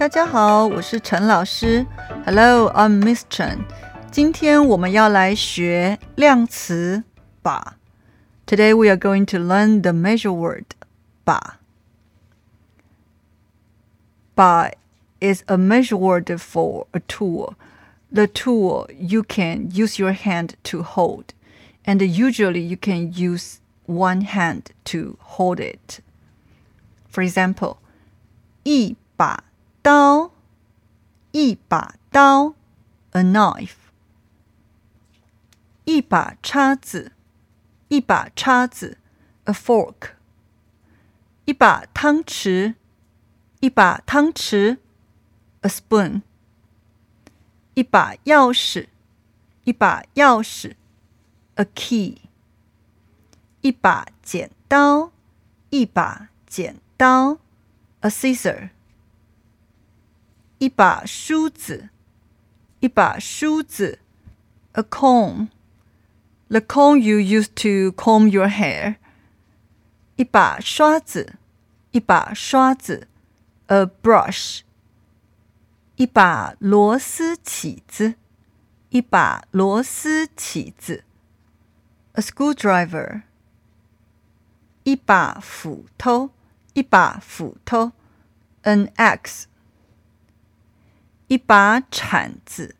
大家好，我是陈老师。Hello, I'm Miss Chen。今天我们要来学量词把。Today we are going to learn the measure word 把。把 is a measure word for a tool. The tool you can use your hand to hold, and usually you can use one hand to hold it. For example, 一把刀，一把刀，a knife。一把叉子，一把叉子，a fork。一把汤匙，一把汤匙，a spoon。一把钥匙，一把钥匙，a key。 一把剪刀，一把剪刀，a scissor。一把梳子，一把梳子，a comb。The comb you use to comb your hair。一把刷子，一把刷子，a brush。一把螺丝起子，一把螺丝起子，a screwdriver。一把斧头，一把斧头，an axe。一把铲子，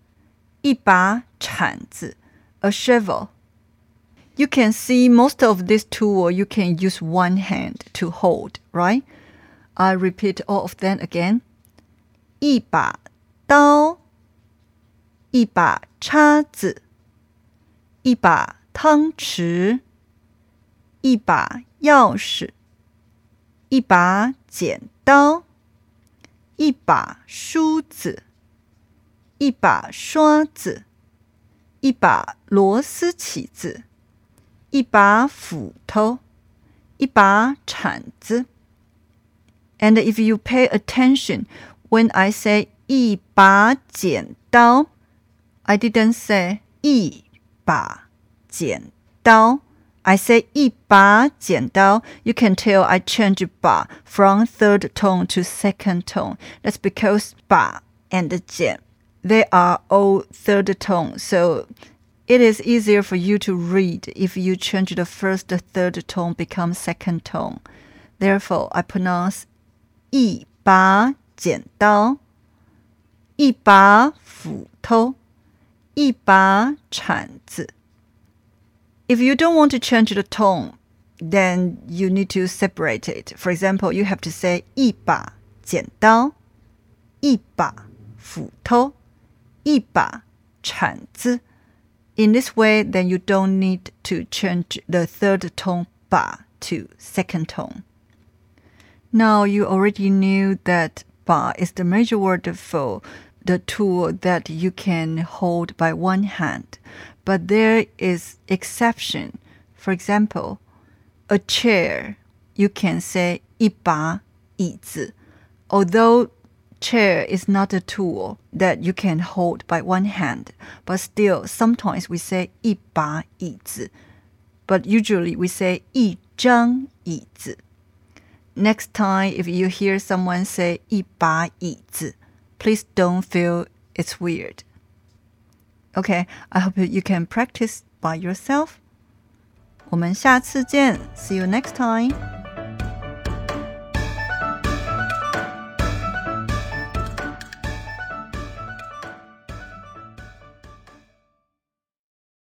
一把铲子，a shovel。You can see most of this tool you can use one hand to hold, right? I repeat all of them again. 一把刀，一把叉子，一把汤匙，一把 钥匙，一把剪刀，一把梳子。一把刷子，一把螺丝起子，一把斧头，一把铲子。And if you pay attention when I say 一把剪刀，I didn't say 一把剪刀。 I say 一把剪刀. You can tell I change 把 from third tone to second tone. That's because 把 and 剪 they are all third tone, so it is easier for you to read if you change the first third tone become second tone. Therefore, I pronounce 一把剪刀，一把斧头，一把铲子。 if you don't want to change the tone, then you need to separate it. For example, you have to say 一把剪刀，一把斧头，一把铲子。In this way, then you don't need to change the third tone "ba" to second tone. Now you already knew that "ba" is the measure word for the tool that you can hold by one hand, but there is exception. For example, a chair, you can say 一把椅子, although chair is not a tool that you can hold by one hand, but still sometimes we say 一把椅子, but usually we say 一张椅子. Next time, if you hear someone say 一把椅子, please don't feel it's weird. Okay, I hope you can practice by yourself. 我们下次见. See you next time.